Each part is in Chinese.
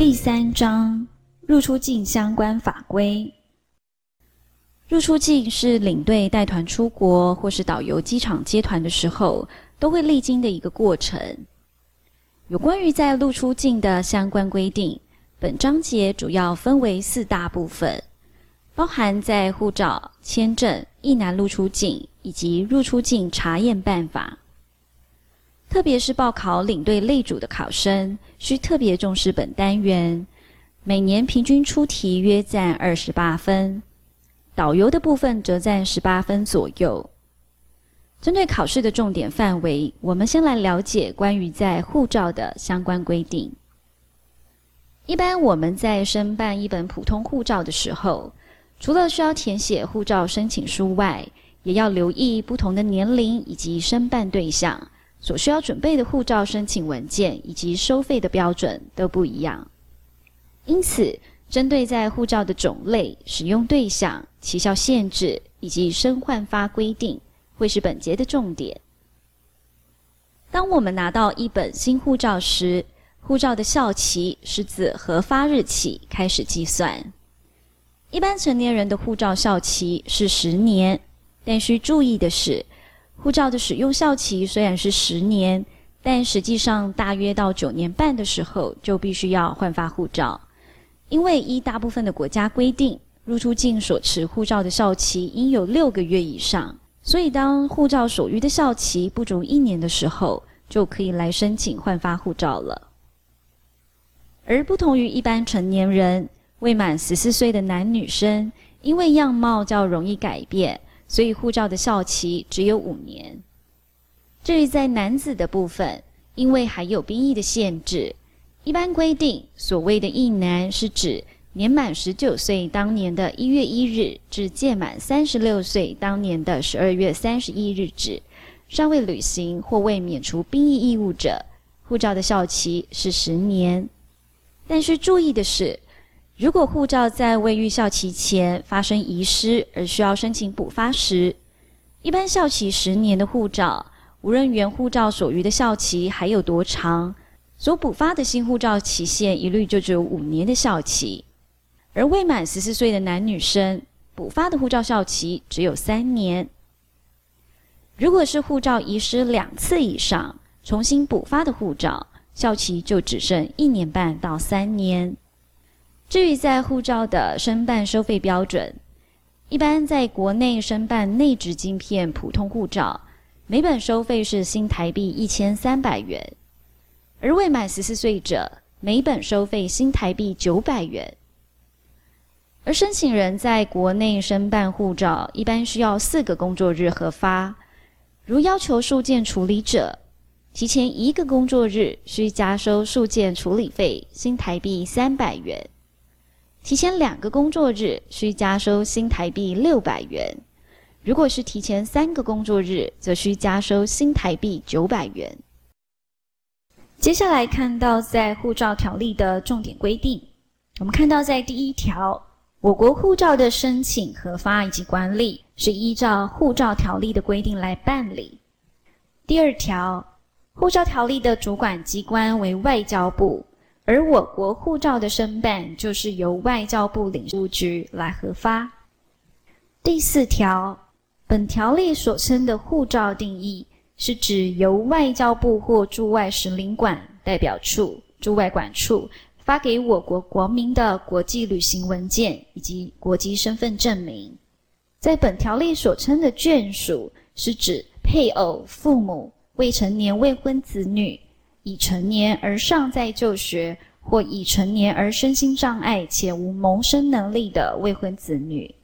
第三章入出境相关法规。入出境是领队带团出国或是导游机场接团的时候都会历经的一个过程。有关于在入出境的相关规定，本章节主要分为四大部分，包含在护照、签证、役男入出境以及入出境查验办法。特别是报考领队类组的考生，需特别重视本单元。每年平均出题约占二十八分，导游的部分则占十八分左右。针对考试的重点范围，我们先来了解关于在护照的相关规定。一般我们在申办一本普通护照的时候，除了需要填写护照申请书外，也要留意不同的年龄以及申办对象。所需要准备的护照申请文件以及收费的标准都不一样，因此，针对在护照的种类、使用对象、期效限制以及申换发规定，会是本节的重点。当我们拿到一本新护照时，护照的效期是自核发日起开始计算。一般成年人的护照效期是十年，但需注意的是，护照的使用效期虽然是十年，但实际上大约到九年半的时候就必须要换发护照，因为依大部分的国家规定，入出境所持护照的效期应有六个月以上，所以当护照所余的效期不足一年的时候，就可以来申请换发护照了。而不同于一般成年人，未满十四岁的男女生，因为样貌较容易改变。所以护照的效期只有五年。至于在男子的部分，因为还有兵役的限制，一般规定所谓的役男是指年满十九岁当年的一月一日至届满三十六岁当年的十二月三十一日止，尚未履行或未免除兵役义务者，护照的效期是十年。但需注意的是，如果护照在未逾效期前发生遗失而需要申请补发时，一般效期十年的护照，无论原护照所余的效期还有多长，所补发的新护照期限一律就只有五年的效期。而未满十四岁的男女生，补发的护照效期只有三年。如果是护照遗失两次以上，重新补发的护照，效期就只剩一年半到三年。至于在护照的申办收费标准，一般在国内申办内置晶片普通护照，每本收费是新台币一千三百元；而未满十四岁者，每本收费新台币九百元。而申请人在国内申办护照，一般需要四个工作日核发。如要求数件处理者，提前一个工作日需加收数件处理费新台币三百元。提前两个工作日需加收新台币六百元，如果是提前三个工作日，则需加收新台币九百元。接下来看到在护照条例的重点规定，我们看到在第一条，我国护照的申请、核发以及管理是依照护照条例的规定来办理。第二条，护照条例的主管机关为外交部。而我国护照的申办就是由外交部领事局来核发。第四条，本条例所称的护照定义，是指由外交部或驻外使领馆代表处、驻外馆处发给我国国民的国际旅行文件以及国际身份证明。在本条例所称的眷属，是指配偶、父母、未成年未婚子女。已成年而尚在就学，或已成年而身心障碍且无谋生能力的未婚子女。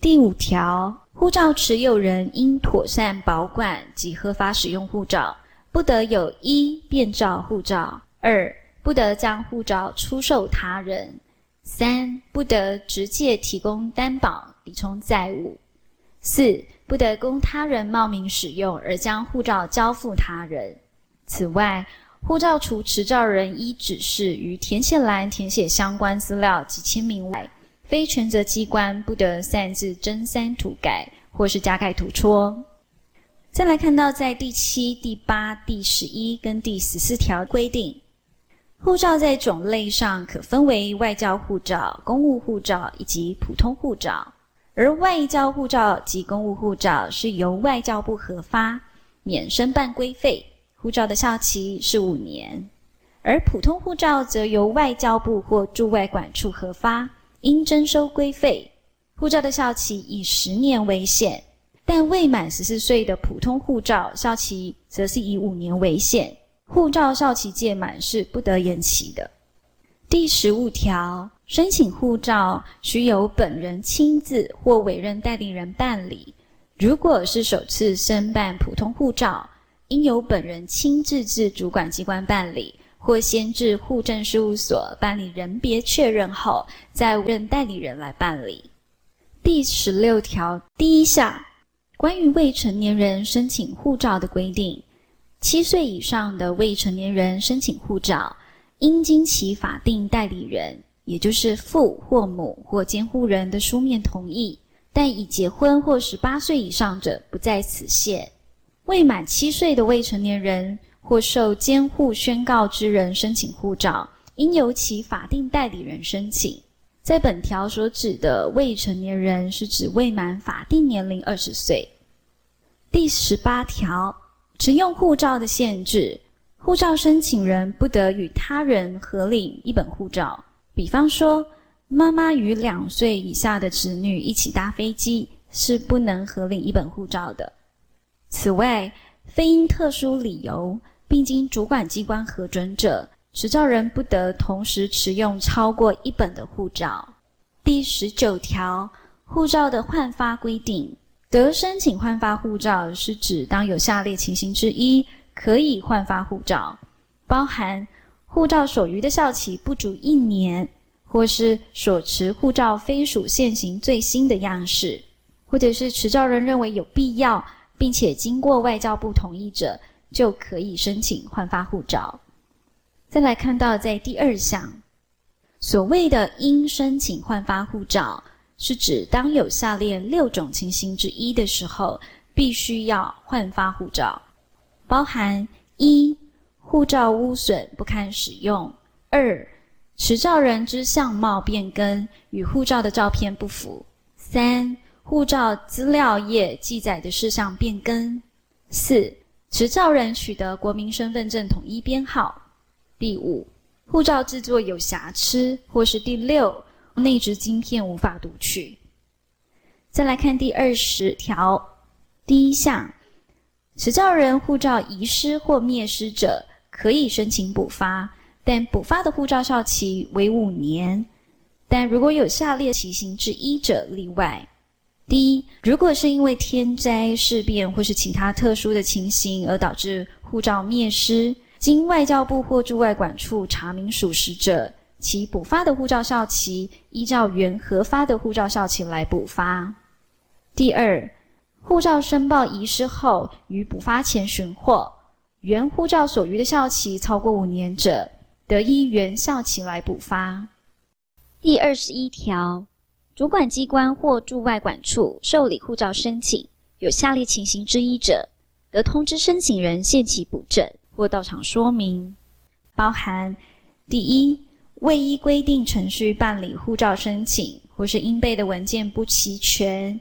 第五条，护照持有人应妥善保管及合法使用护照，不得有一变造护照；二不得将护照出售他人；三不得直接提供担保抵充债务；四不得供他人冒名使用而将护照交付他人。此外，护照除持照人依指示于填写栏填写相关资料及签名外，非权责机关不得擅自增删涂改或是加盖涂戳。再来看到在第七、第八、第十一跟第十四条规定，护照在种类上可分为外交护照、公务护照以及普通护照。而外交护照及公务护照是由外交部核发，免申办规费，护照的效期是五年；而普通护照则由外交部或驻外馆处核发，应征收规费，护照的效期以十年为限。但未满十四岁的普通护照效期则是以五年为限，护照效期届满是不得延期的。第十五条。申请护照须由本人亲自或委任代理人办理。如果是首次申办普通护照，应由本人亲自至主管机关办理，或先至户政事务所办理人别确认后，再任代理人来办理。第十六条第一项，关于未成年人申请护照的规定，七岁以上的未成年人申请护照，应经其法定代理人。也就是父或母或监护人的书面同意，但已结婚或十八岁以上者不在此限。未满七岁的未成年人或受监护宣告之人申请护照，应由其法定代理人申请。在本条所指的未成年人，是指未满法定年龄二十岁。第十八条，持用护照的限制，护照申请人不得与他人合领一本护照。比方说，妈妈与两岁以下的子女一起搭飞机，是不能合领一本护照的。此外，非因特殊理由，并经主管机关核准者，持照人不得同时持用超过一本的护照。第十九条，护照的换发规定，得申请换发护照，是指当有下列情形之一，可以换发护照，包含。护照所余的效期不足一年，或是所持护照非属现行最新的样式，或者是持照人认为有必要，并且经过外交部同意者，就可以申请换发护照。再来看到在第二项，所谓的应申请换发护照，是指当有下列六种情形之一的时候，必须要换发护照，包含一。护照污损不堪使用；二、持照人之相貌变更与护照的照片不符；三、护照资料页记载的事项变更；四、持照人取得国民身份证统一编号；第五，护照制作有瑕疵；或是第六，内置晶片无法读取。再来看第二十条第一项，持照人护照遗失或灭失者。可以申请补发，但补发的护照效期为五年。但如果有下列情形之一者例外：第一，如果是因为天灾事变或是其他特殊的情形而导致护照灭失，经外交部或驻外馆处查明属实者，其补发的护照效期依照原核发的护照效期来补发。第二，护照申报遗失后于补发前寻获。原护照所余的效期超过五年者，得依原效期来补发。第二十一条，主管机关或驻外馆处受理护照申请，有下列情形之一者，得通知申请人限期补正或到场说明，包含：第一，未依规定程序办理护照申请，或是应备的文件不齐全；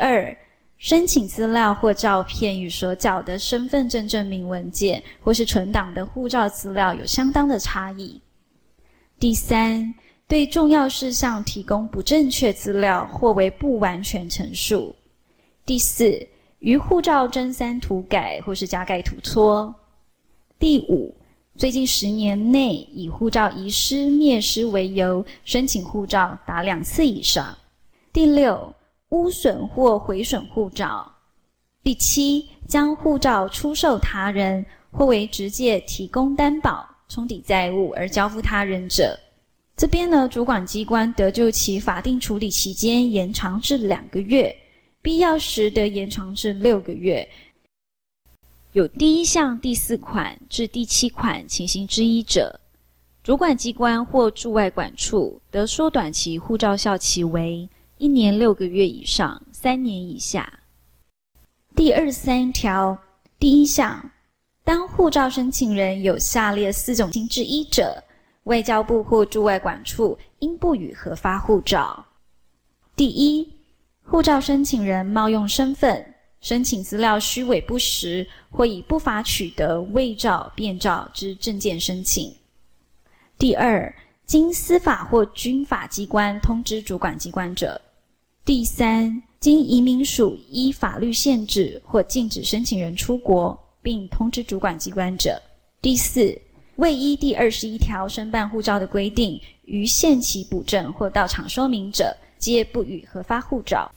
二。申请资料或照片与所缴的身份证证明文件或是存档的护照资料有相当的差异。第三，对重要事项提供不正确资料或为不完全陈述。第四，于护照真三涂改或是加盖涂搓。第五，最近十年内以护照遗失、灭失为由申请护照达两次以上。第六。污损或毁损护照。第七，将护照出售他人，或为直接提供担保、冲抵债务而交付他人者，这边呢，主管机关得就其法定处理期间延长至两个月，必要时得延长至六个月。有第一项第四款至第七款情形之一者，主管机关或驻外管处得缩短其护照效期为。一年六个月以上，三年以下。第二三条第一项，当护照申请人有下列四种情形之一者，外交部或驻外馆处应不予核发护照。第一，护照申请人冒用身份，申请资料虚伪不实，或以不法取得伪照、变照之证件申请。第二，经司法或军法机关通知主管机关者。第三，经移民署依法律限制或禁止申请人出国，并通知主管机关者。第四，未依第二十一条申办护照的规定，于限期补证或到场说明者，皆不予核发护照。